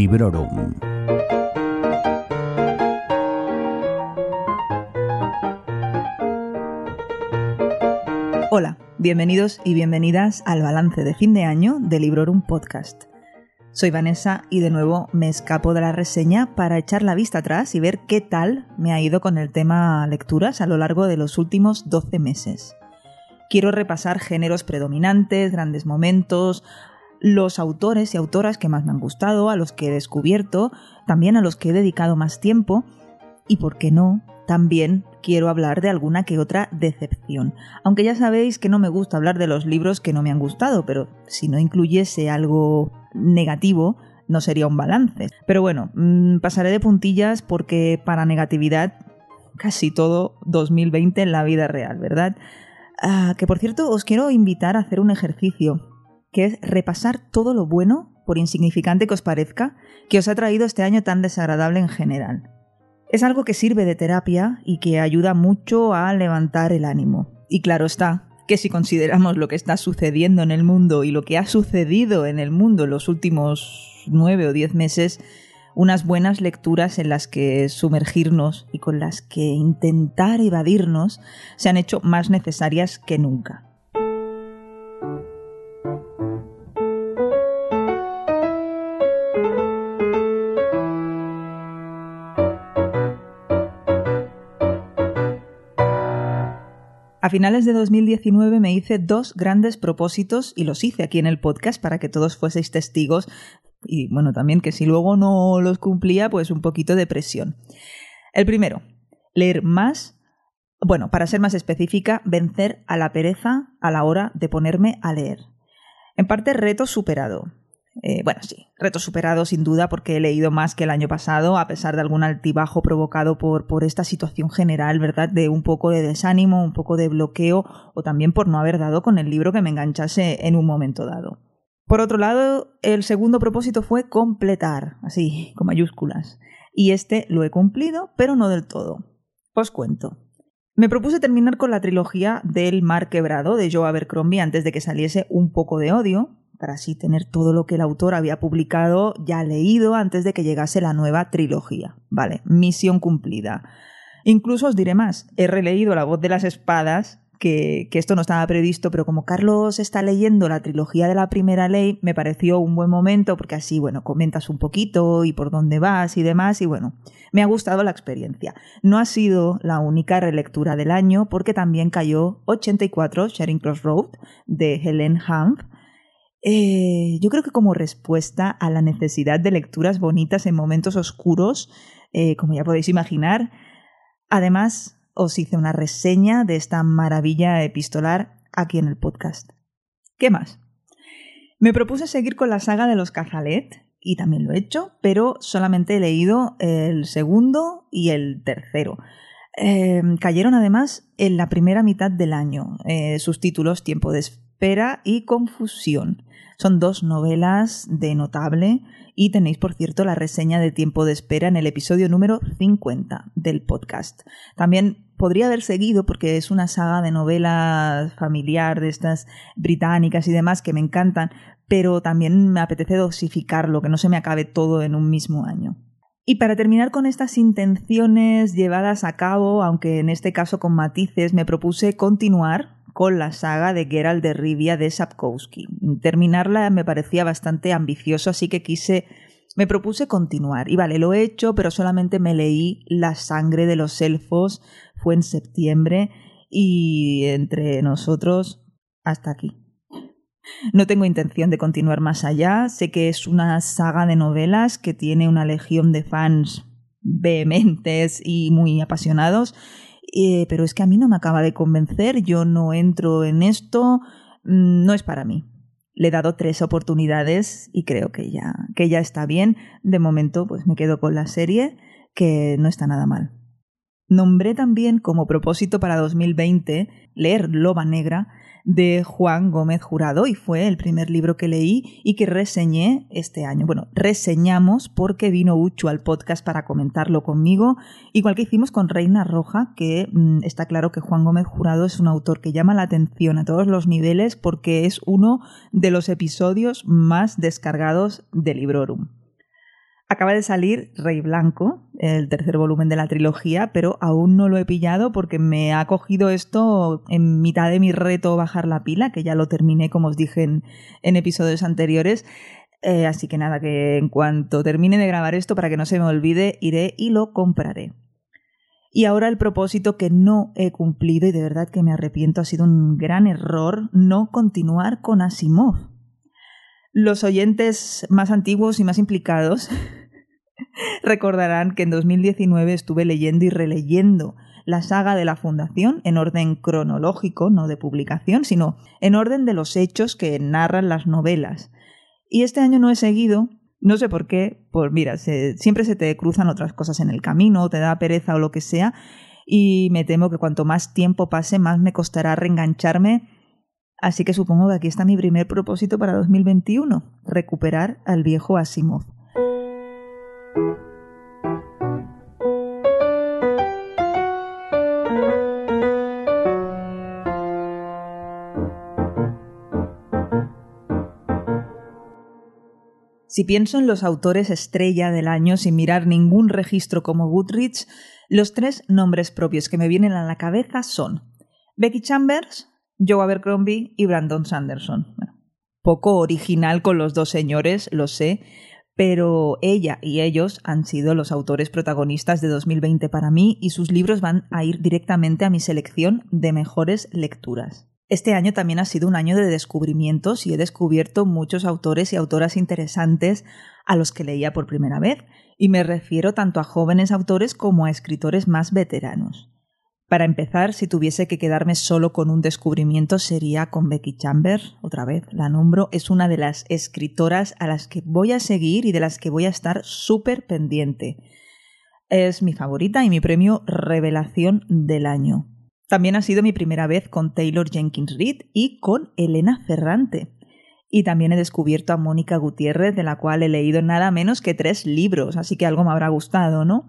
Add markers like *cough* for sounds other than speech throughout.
Librorum. Hola, bienvenidos y bienvenidas al balance de fin de año de Librorum Podcast. Soy Vanessa y de nuevo me escapo de la reseña para echar la vista atrás y ver qué tal me ha ido con el tema lecturas a lo largo de los últimos 12 meses. Quiero repasar géneros predominantes, grandes momentos, los autores y autoras que más me han gustado, a los que he descubierto, también a los que he dedicado más tiempo y, por qué no, también quiero hablar de alguna que otra decepción. Aunque ya sabéis que no me gusta hablar de los libros que no me han gustado, pero si no incluyese algo negativo, no sería un balance. Pero bueno, mm, pasaré de puntillas porque para negatividad casi todo 2020 en la vida real, ¿verdad? Ah, que por cierto, os quiero invitar a hacer un ejercicio que es repasar todo lo bueno, por insignificante que os parezca, que os ha traído este año tan desagradable en general. Es algo que sirve de terapia y que ayuda mucho a levantar el ánimo. Y claro está, que si consideramos lo que está sucediendo en el mundo y lo que ha sucedido en el mundo en los últimos nueve o diez meses, unas buenas lecturas en las que sumergirnos y con las que intentar evadirnos se han hecho más necesarias que nunca. A finales de 2019 me hice dos grandes propósitos y los hice aquí en el podcast para que todos fueseis testigos y bueno, también que si luego no los cumplía, pues un poquito de presión. El primero, leer más, bueno, para ser más específica, vencer a la pereza a la hora de ponerme a leer. En parte reto superado. Eh, bueno, sí, reto superado sin duda porque he leído más que el año pasado, a pesar de algún altibajo provocado por, por esta situación general, ¿verdad? De un poco de desánimo, un poco de bloqueo o también por no haber dado con el libro que me enganchase en un momento dado. Por otro lado, el segundo propósito fue completar, así, con mayúsculas. Y este lo he cumplido, pero no del todo. Os cuento. Me propuse terminar con la trilogía del Mar Quebrado de Joe Abercrombie antes de que saliese un poco de odio, para así tener todo lo que el autor había publicado ya leído antes de que llegase la nueva trilogía. Vale, misión cumplida. Incluso os diré más, he releído La voz de las espadas, que, esto no estaba previsto, pero como Carlos está leyendo la trilogía de la primera ley, me pareció un buen momento porque así, bueno, comentas un poquito y por dónde vas y demás, y bueno, me ha gustado la experiencia. No ha sido la única relectura del año porque también cayó 84 Sharing Cross Road de Helen Humph, eh, yo creo que como respuesta a la necesidad de lecturas bonitas en momentos oscuros, eh, como ya podéis imaginar, además os hice una reseña de esta maravilla epistolar aquí en el podcast. ¿Qué más? Me propuse seguir con la saga de los Cazalet, y también lo he hecho, pero solamente he leído el segundo y el tercero. Eh, cayeron además en la primera mitad del año. Sus títulos Tiempo de espera y Confusión. Son dos novelas de notable y tenéis, por cierto, la reseña de tiempo de espera en el episodio número 50 del podcast. También podría haber seguido porque es una saga de novelas familiar de estas británicas y demás que me encantan, pero también me apetece dosificarlo, que no se me acabe todo en un mismo año. Y para terminar con estas intenciones llevadas a cabo, aunque en este caso con matices, me propuse continuar con la saga de Geralt de Rivia de Sapkowski. Terminarla me parecía bastante ambicioso, así que quise me propuse continuar. Y vale, lo he hecho, pero solamente me leí La sangre de los elfos, fue en septiembre, y entre nosotros, hasta aquí. No tengo intención de continuar más allá, sé que es una saga de novelas que tiene una legión de fans vehementes y muy apasionados, eh, pero es que a mí no me acaba de convencer, yo no entro en esto, mm, no es para mí. Le he dado tres oportunidades y creo que ya, que ya está bien. De momento, pues me quedo con la serie, que no está nada mal. Nombré también como propósito para 2020 leer Loba Negra de Juan Gómez Jurado y fue el primer libro que leí y que reseñé este año. Bueno, reseñamos porque vino Uchu al podcast para comentarlo conmigo, igual que hicimos con Reina Roja, que mm, está claro que Juan Gómez Jurado es un autor que llama la atención a todos los niveles porque es uno de los episodios más descargados de Librorum. Acaba de salir Rey Blanco, el tercer volumen de la trilogía, pero aún no lo he pillado porque me ha cogido esto en mitad de mi reto bajar la pila, que ya lo terminé, como os dije en, episodios anteriores. Eh, así que nada, que en cuanto termine de grabar esto, para que no se me olvide, iré y lo compraré. Y ahora el propósito que no he cumplido y de verdad que me arrepiento ha sido un gran error no continuar con Asimov. Los oyentes más antiguos y más implicados recordarán que en 2019 estuve leyendo y releyendo la saga de la Fundación en orden cronológico, no de publicación, sino en orden de los hechos que narran las novelas. Y este año no he seguido no sé por qué, pues mira, siempre se te cruzan otras cosas en el camino, te da pereza o lo que sea, y me temo que cuanto más tiempo pase, más me costará reengancharme. Así que supongo que aquí está mi primer propósito para 2021, recuperar al viejo Asimov. Si pienso en los autores estrella del año sin mirar ningún registro como Goodrich, los tres nombres propios que me vienen a la cabeza son Becky Chambers, Joe Abercrombie y Brandon Sanderson. poco original con los dos señores, lo sé, pero ella y ellos han sido los autores protagonistas de 2020 para mí y sus libros van a ir directamente a mi selección de mejores lecturas. Este año también ha sido un año de descubrimientos y he descubierto muchos autores y autoras interesantes a los que leía por primera vez, y me refiero tanto a jóvenes autores como a escritores más veteranos. Para empezar, si tuviese que quedarme solo con un descubrimiento sería con Becky Chambers, otra vez la nombro, es una de las escritoras a las que voy a seguir y de las que voy a estar súper pendiente. Es mi favorita y mi premio Revelación del año. También ha sido mi primera vez con Taylor Jenkins Reid y con Elena Ferrante. Y también he descubierto a Mónica Gutiérrez, de la cual he leído nada menos que tres libros, así que algo me habrá gustado, ¿no?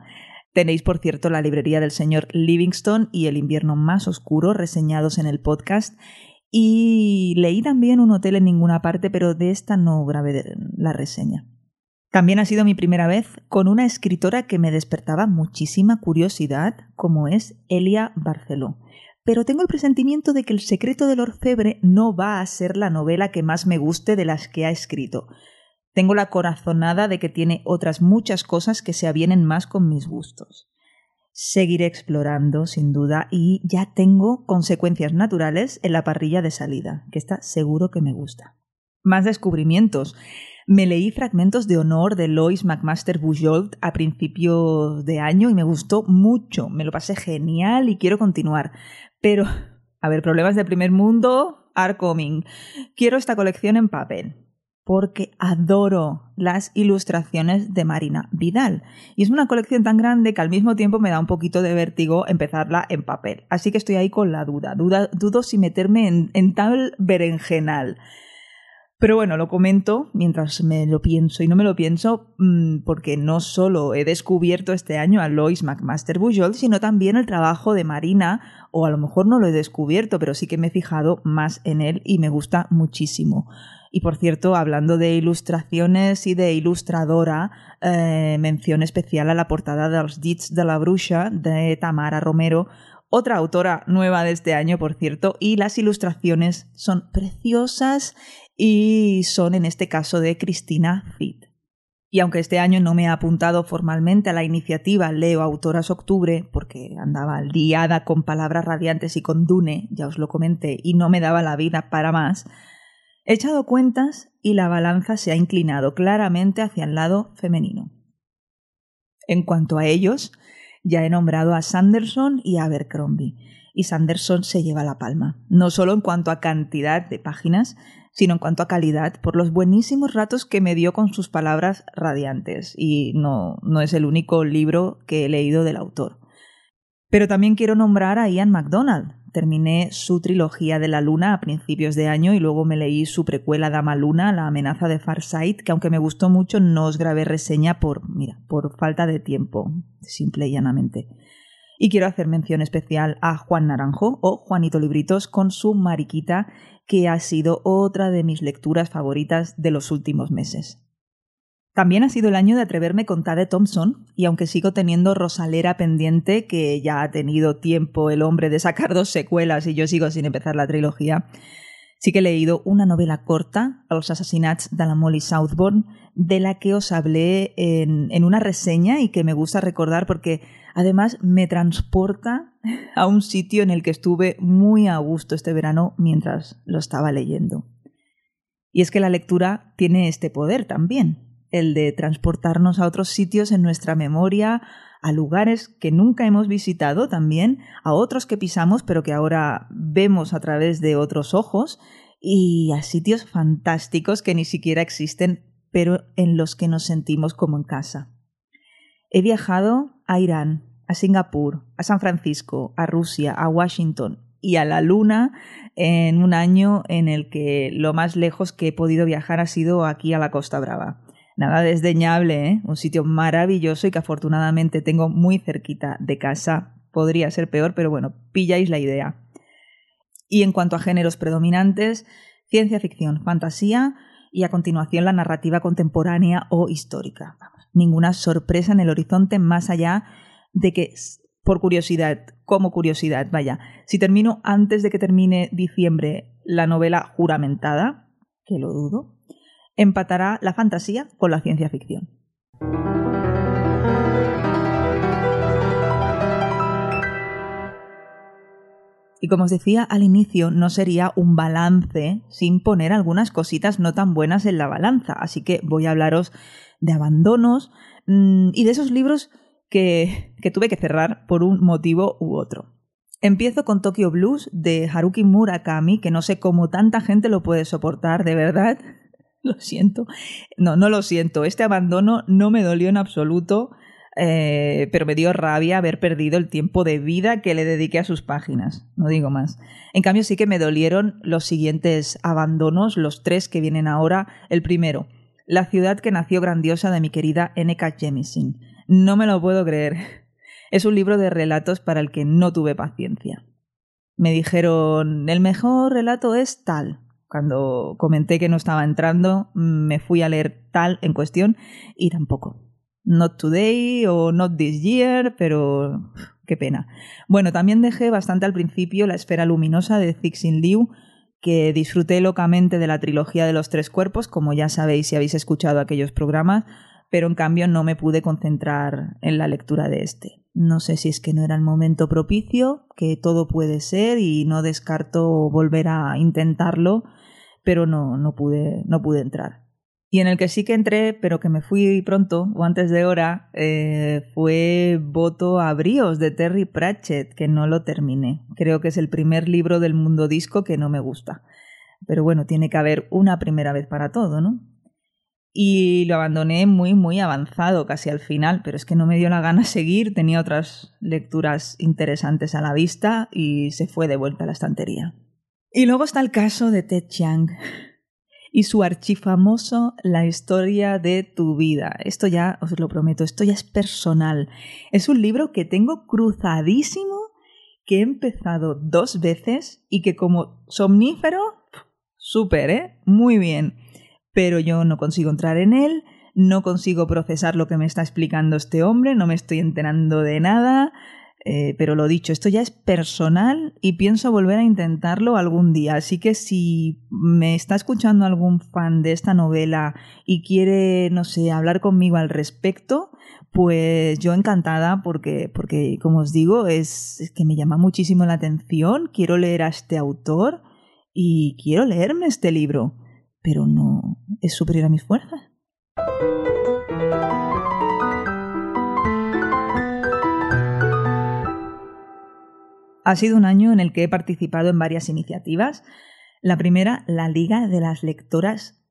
Tenéis, por cierto, la librería del señor Livingston y El invierno más oscuro reseñados en el podcast. Y leí también Un hotel en ninguna parte, pero de esta no grabé la reseña. También ha sido mi primera vez con una escritora que me despertaba muchísima curiosidad, como es Elia Barceló pero tengo el presentimiento de que El secreto del orfebre no va a ser la novela que más me guste de las que ha escrito. Tengo la corazonada de que tiene otras muchas cosas que se avienen más con mis gustos. Seguiré explorando, sin duda, y ya tengo consecuencias naturales en la parrilla de salida, que está seguro que me gusta. Más descubrimientos. Me leí fragmentos de honor de Lois McMaster Bujold a principios de año y me gustó mucho. Me lo pasé genial y quiero continuar. Pero, a ver, problemas de primer mundo are coming. Quiero esta colección en papel porque adoro las ilustraciones de Marina Vidal. Y es una colección tan grande que al mismo tiempo me da un poquito de vértigo empezarla en papel. Así que estoy ahí con la duda. dudo si meterme en, en tal berenjenal. Pero bueno, lo comento mientras me lo pienso y no me lo pienso mm, porque no solo he descubierto este año a Lois McMaster Bujold, sino también el trabajo de Marina, o a lo mejor no lo he descubierto, pero sí que me he fijado más en él y me gusta muchísimo. Y por cierto, hablando de ilustraciones y de ilustradora, eh, mención especial a la portada de los Dits de la Bruja de Tamara Romero, otra autora nueva de este año, por cierto, y las ilustraciones son preciosas y son en este caso de Cristina Fit. Y aunque este año no me ha apuntado formalmente a la iniciativa Leo Autoras Octubre, porque andaba liada con palabras radiantes y con Dune, ya os lo comenté, y no me daba la vida para más, he echado cuentas y la balanza se ha inclinado claramente hacia el lado femenino. En cuanto a ellos, ya he nombrado a Sanderson y a Abercrombie, y Sanderson se lleva la palma, no solo en cuanto a cantidad de páginas, sino en cuanto a calidad, por los buenísimos ratos que me dio con sus palabras radiantes, y no, no es el único libro que he leído del autor. Pero también quiero nombrar a Ian MacDonald. Terminé su trilogía de la Luna a principios de año y luego me leí su precuela Dama Luna, La amenaza de Farsight, que aunque me gustó mucho no os grabé reseña por, mira, por falta de tiempo, simple y llanamente. Y quiero hacer mención especial a Juan Naranjo o Juanito Libritos con su Mariquita que ha sido otra de mis lecturas favoritas de los últimos meses. También ha sido el año de atreverme con Tade Thompson, y aunque sigo teniendo Rosalera pendiente, que ya ha tenido tiempo el hombre de sacar dos secuelas y yo sigo sin empezar la trilogía, sí que he leído una novela corta, Los asesinatos de la Molly Southbourne, de la que os hablé en, en una reseña y que me gusta recordar porque además me transporta a un sitio en el que estuve muy a gusto este verano mientras lo estaba leyendo. Y es que la lectura tiene este poder también, el de transportarnos a otros sitios en nuestra memoria, a lugares que nunca hemos visitado también, a otros que pisamos pero que ahora vemos a través de otros ojos, y a sitios fantásticos que ni siquiera existen pero en los que nos sentimos como en casa. He viajado a Irán, a Singapur, a San Francisco, a Rusia, a Washington y a la Luna en un año en el que lo más lejos que he podido viajar ha sido aquí a la Costa Brava. Nada desdeñable, ¿eh? un sitio maravilloso y que afortunadamente tengo muy cerquita de casa. Podría ser peor, pero bueno, pilláis la idea. Y en cuanto a géneros predominantes, ciencia ficción, fantasía y a continuación la narrativa contemporánea o histórica. ninguna sorpresa en el horizonte más allá de que, por curiosidad, como curiosidad, vaya, si termino antes de que termine diciembre la novela juramentada, que lo dudo, empatará la fantasía con la ciencia ficción. Y como os decía al inicio, no sería un balance sin poner algunas cositas no tan buenas en la balanza. Así que voy a hablaros de abandonos mm, y de esos libros que, que tuve que cerrar por un motivo u otro. Empiezo con Tokyo Blues de Haruki Murakami, que no sé cómo tanta gente lo puede soportar, de verdad. *laughs* lo siento. No, no lo siento. Este abandono no me dolió en absoluto, eh, pero me dio rabia haber perdido el tiempo de vida que le dediqué a sus páginas. No digo más. En cambio, sí que me dolieron los siguientes abandonos, los tres que vienen ahora. El primero, La ciudad que nació grandiosa de mi querida N.K. Jemisin. No me lo puedo creer. *laughs* Es un libro de relatos para el que no tuve paciencia. Me dijeron, el mejor relato es tal. Cuando comenté que no estaba entrando, me fui a leer tal en cuestión y tampoco. Not today o not this year, pero qué pena. Bueno, también dejé bastante al principio La esfera luminosa de Cixin Liu, que disfruté locamente de la trilogía de los tres cuerpos, como ya sabéis si habéis escuchado aquellos programas, pero en cambio no me pude concentrar en la lectura de este. No sé si es que no era el momento propicio, que todo puede ser y no descarto volver a intentarlo pero no, no, pude, no pude entrar. Y en el que sí que entré, pero que me fui pronto o antes de hora, eh, fue Voto a Bríos de Terry Pratchett, que no lo terminé. Creo que es el primer libro del mundo disco que no me gusta. Pero bueno, tiene que haber una primera vez para todo, ¿no? Y lo abandoné muy, muy avanzado, casi al final, pero es que no me dio la gana seguir, tenía otras lecturas interesantes a la vista y se fue de vuelta a la estantería. Y luego está el caso de Ted Chiang y su archifamoso La historia de tu vida. Esto ya, os lo prometo, esto ya es personal. Es un libro que tengo cruzadísimo, que he empezado dos veces y que como somnífero, súper, ¿eh? Muy bien. Pero yo no consigo entrar en él, no consigo procesar lo que me está explicando este hombre, no me estoy enterando de nada. Eh, pero lo dicho, esto ya es personal y pienso volver a intentarlo algún día. Así que si me está escuchando algún fan de esta novela y quiere, no sé, hablar conmigo al respecto, pues yo encantada porque, porque como os digo, es, es que me llama muchísimo la atención. Quiero leer a este autor y quiero leerme este libro, pero no es superior a mis fuerzas. Ha sido un año en el que he participado en varias iniciativas. La primera, la Liga de las Lectoras.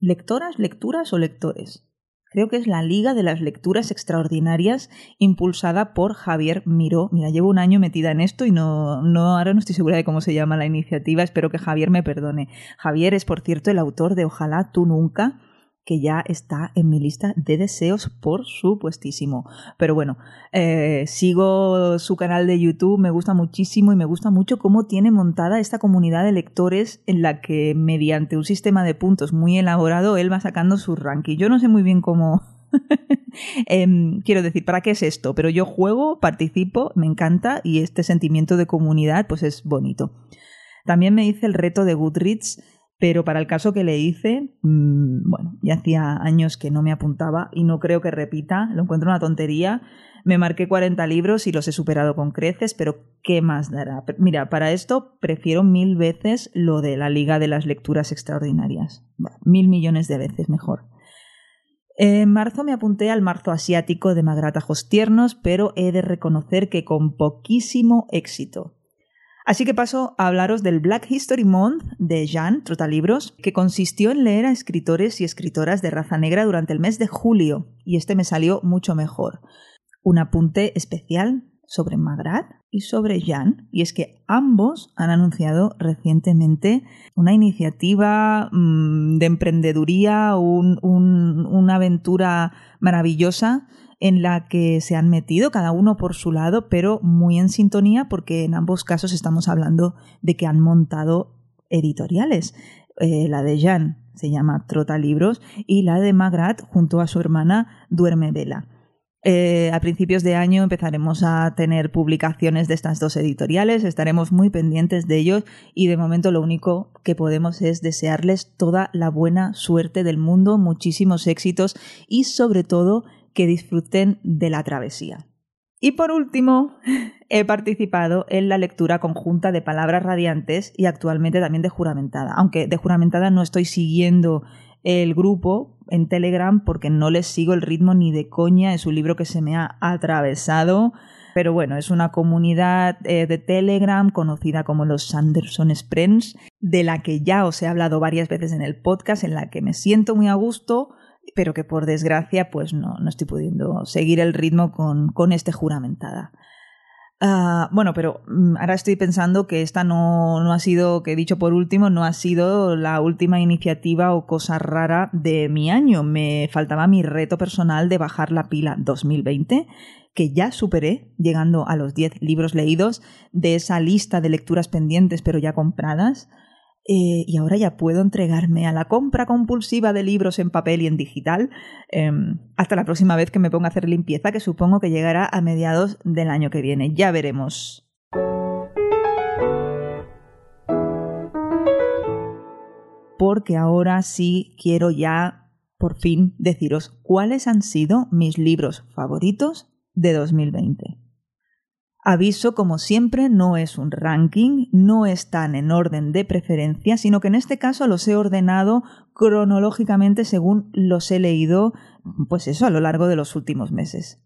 ¿Lectoras, lecturas o lectores? Creo que es la Liga de las Lecturas Extraordinarias impulsada por Javier Miró. Mira, llevo un año metida en esto y no, no, ahora no estoy segura de cómo se llama la iniciativa. Espero que Javier me perdone. Javier es, por cierto, el autor de Ojalá tú nunca, que ya está en mi lista de deseos, por supuestísimo. Pero bueno, eh, sigo su canal de YouTube, me gusta muchísimo y me gusta mucho cómo tiene montada esta comunidad de lectores en la que mediante un sistema de puntos muy elaborado él va sacando su ranking. Yo no sé muy bien cómo... *laughs* Em, quiero decir, ¿para qué es esto? Pero yo juego, participo, me encanta y este sentimiento de comunidad pues es bonito. También me hice el reto de Goodreads pero para el caso que le hice, mm, bueno, ya hacía años que no me apuntaba y no creo que repita, lo encuentro una tontería. Me marqué 40 libros y los he superado con creces, pero ¿qué más dará? Mira, para esto prefiero mil veces lo de la Liga de las Lecturas Extraordinarias. mil millones de veces mejor. En marzo me apunté al marzo asiático de Magratajos Tiernos, pero he de reconocer que con poquísimo éxito. Así que paso a hablaros del Black History Month de Jean Trotalibros, que consistió en leer a escritores y escritoras de raza negra durante el mes de julio, y este me salió mucho mejor. Un apunte especial sobre Magrat y sobre Jean, y es que ambos han anunciado recientemente una iniciativa mm, de emprendeduría, una aventura maravillosa en la que se han metido cada uno por su lado, pero muy en sintonía porque en ambos casos estamos hablando de que han montado editoriales. Eh, la de Jan se llama Trota Libros y la de Magrat junto a su hermana Duerme Vela. Eh, a principios de año empezaremos a tener publicaciones de estas dos editoriales, estaremos muy pendientes de ellos y de momento lo único que podemos es desearles toda la buena suerte del mundo, muchísimos éxitos y sobre todo que disfruten de la travesía. Y por último, *laughs* he participado en la lectura conjunta de Palabras Radiantes y actualmente también de Juramentada, aunque de Juramentada no estoy siguiendo el grupo en Telegram porque no les sigo el ritmo ni de coña, es un libro que se me ha atravesado, pero bueno, es una comunidad eh, de Telegram conocida como los Sanderson Sprints, de la que ya os he hablado varias veces en el podcast, en la que me siento muy a gusto, pero que por desgracia pues no, no estoy pudiendo seguir el ritmo con, con este juramentada. Uh, bueno, pero mm, ahora estoy pensando que esta no, no, ha sido, que he dicho por último, no ha sido la última iniciativa o cosa rara de mi año. Me faltaba mi reto personal de bajar la pila 2020, que ya superé, llegando a los 10 libros leídos de esa lista de lecturas pendientes pero ya compradas. Eh, y ahora ya puedo entregarme a la compra compulsiva de libros en papel y en digital em, hasta la próxima vez que me ponga a hacer limpieza, que supongo que llegará a mediados del año que viene. Ya veremos. Porque ahora sí quiero ya, por fin, deciros cuáles han sido mis libros favoritos de 2020. Aviso, como siempre, no es un ranking, no están en orden de preferencia, sino que en este caso los he ordenado cronológicamente según los he leído, pues eso, a lo largo de los últimos meses.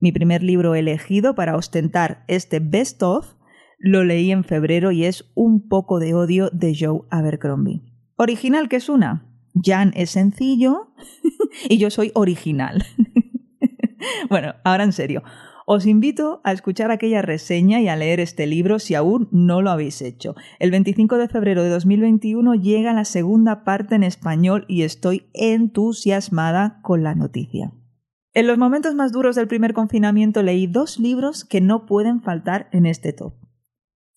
Mi primer libro elegido para ostentar este best of lo leí en febrero y es Un poco de odio de Joe Abercrombie. Original que es una. Jan es sencillo *laughs* y yo soy original. *laughs* bueno, ahora en serio. Os invito a escuchar aquella reseña y a leer este libro si aún no lo habéis hecho. El 25 de febrero de 2021 llega la segunda parte en español y estoy entusiasmada con la noticia. En los momentos más duros del primer confinamiento leí dos libros que no pueden faltar en este top.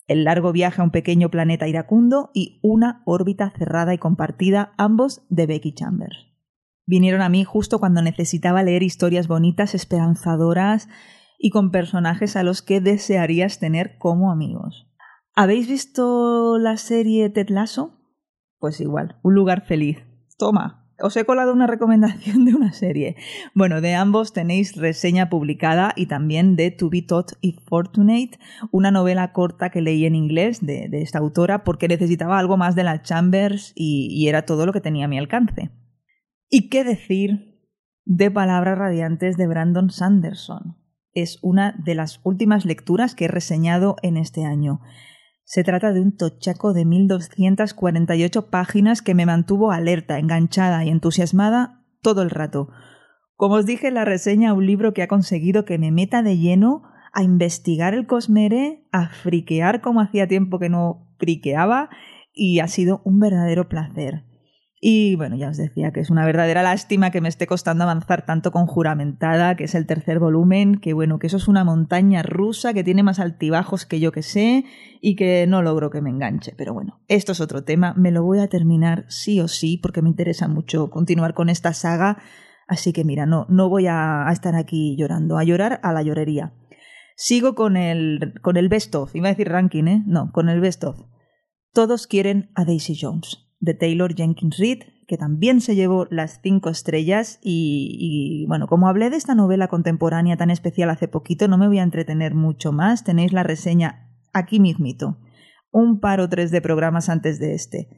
El largo viaje a un pequeño planeta iracundo y Una órbita cerrada y compartida, ambos de Becky Chambers. Vinieron a mí justo cuando necesitaba leer historias bonitas, esperanzadoras y con personajes a los que desearías tener como amigos. ¿Habéis visto la serie Ted Lasso? Pues igual, un lugar feliz. Toma, os he colado una recomendación de una serie. Bueno, de ambos tenéis reseña publicada y también de To Be Taught y Fortunate, una novela corta que leí en inglés de, esta autora porque necesitaba algo más de la Chambers y, y era todo lo que tenía a mi alcance. ¿Y qué decir de Palabras Radiantes de Brandon Sanderson? Es una de las últimas lecturas que he reseñado en este año. Se trata de un tochaco de 1248 páginas que me mantuvo alerta, enganchada y entusiasmada todo el rato. Como os dije la reseña, un libro que ha conseguido que me meta de lleno a investigar el Cosmere, a friquear como hacía tiempo que no friqueaba, y ha sido un verdadero placer. Y bueno, ya os decía que es una verdadera lástima que me esté costando avanzar tanto con Juramentada, que es el tercer volumen, que bueno, que eso es una montaña rusa que tiene más altibajos que yo que sé y que no logro que me enganche. Pero bueno, esto es otro tema, me lo voy a terminar sí o sí porque me interesa mucho continuar con esta saga. Así que mira, no, no voy a, estar aquí llorando, a llorar a la llorería. Sigo con el, con el best of, iba a decir ranking, ¿eh? No, con el best of. Todos quieren a Daisy Jones de Taylor Jenkins Reid, que también se llevó las cinco estrellas y, bueno, como hablé de esta novela contemporánea tan especial hace poquito, no me voy a entretener mucho más, tenéis la reseña aquí mismito, un par o tres de programas antes de este.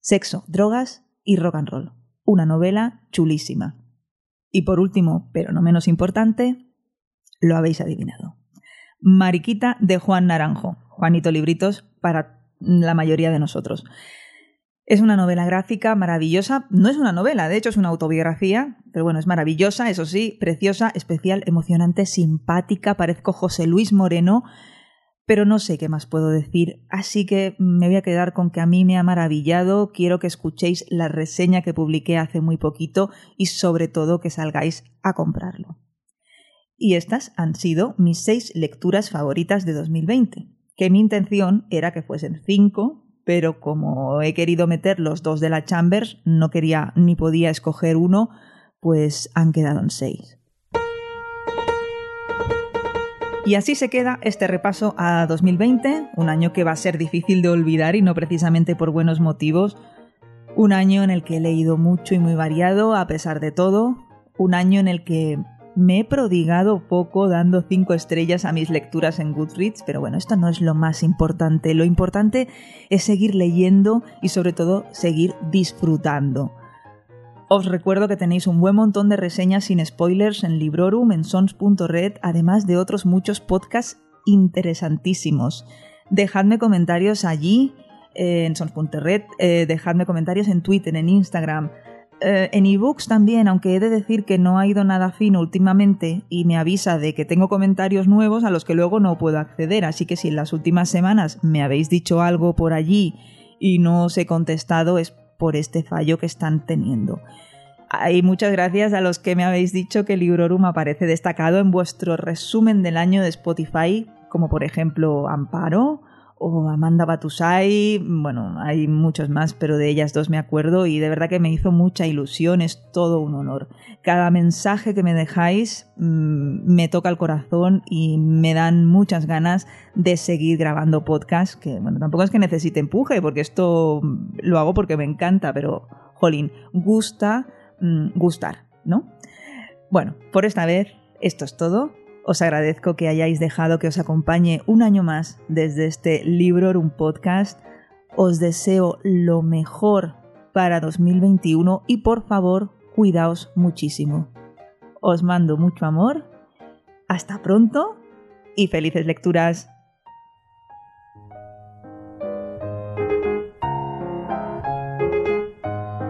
Sexo, drogas y rock and roll. Una novela chulísima. Y por último, pero no menos importante, lo habéis adivinado. Mariquita de Juan Naranjo. Juanito Libritos para la mayoría de nosotros. Es una novela gráfica maravillosa. No es una novela, de hecho es una autobiografía, pero bueno, es maravillosa, eso sí, preciosa, especial, emocionante, simpática. Parezco José Luis Moreno, pero no sé qué más puedo decir. Así que me voy a quedar con que a mí me ha maravillado. Quiero que escuchéis la reseña que publiqué hace muy poquito y sobre todo que salgáis a comprarlo. Y estas han sido mis seis lecturas favoritas de 2020, que mi intención era que fuesen cinco, pero como he querido meter los dos de la Chambers, no quería ni podía escoger uno, pues han quedado en seis. Y así se queda este repaso a 2020, un año que va a ser difícil de olvidar y no precisamente por buenos motivos, un año en el que he leído mucho y muy variado a pesar de todo, un año en el que me he prodigado poco dando cinco estrellas a mis lecturas en Goodreads, pero bueno, esto no es lo más importante. Lo importante es seguir leyendo y sobre todo seguir disfrutando. Os recuerdo que tenéis un buen montón de reseñas sin spoilers en Librorum, en sons.red, además de otros muchos podcasts interesantísimos. Dejadme comentarios allí eh, en sons.red, eh, dejadme comentarios en Twitter, en Instagram, eh, en ebooks también, aunque he de decir que no ha ido nada fino últimamente y me avisa de que tengo comentarios nuevos a los que luego no puedo acceder, así que si en las últimas semanas me habéis dicho algo por allí y no os he contestado es por este fallo que están teniendo. Y muchas gracias a los que me habéis dicho que Librorum aparece destacado en vuestro resumen del año de Spotify, como por ejemplo Amparo, o Amanda Batusai, bueno, hay muchos más, pero de ellas dos me acuerdo y de verdad que me hizo mucha ilusión, es todo un honor. Cada mensaje que me dejáis mm, me toca el corazón y me dan muchas ganas de seguir grabando podcast, que bueno, tampoco es que necesite empuje, porque esto lo hago porque me encanta, pero, jolín, gusta mm, gustar, ¿no? Bueno, por esta vez esto es todo. Os agradezco que hayáis dejado que os acompañe un año más desde este libro, un podcast. Os deseo lo mejor para 2021 y por favor, cuidaos muchísimo. Os mando mucho amor. Hasta pronto y felices lecturas.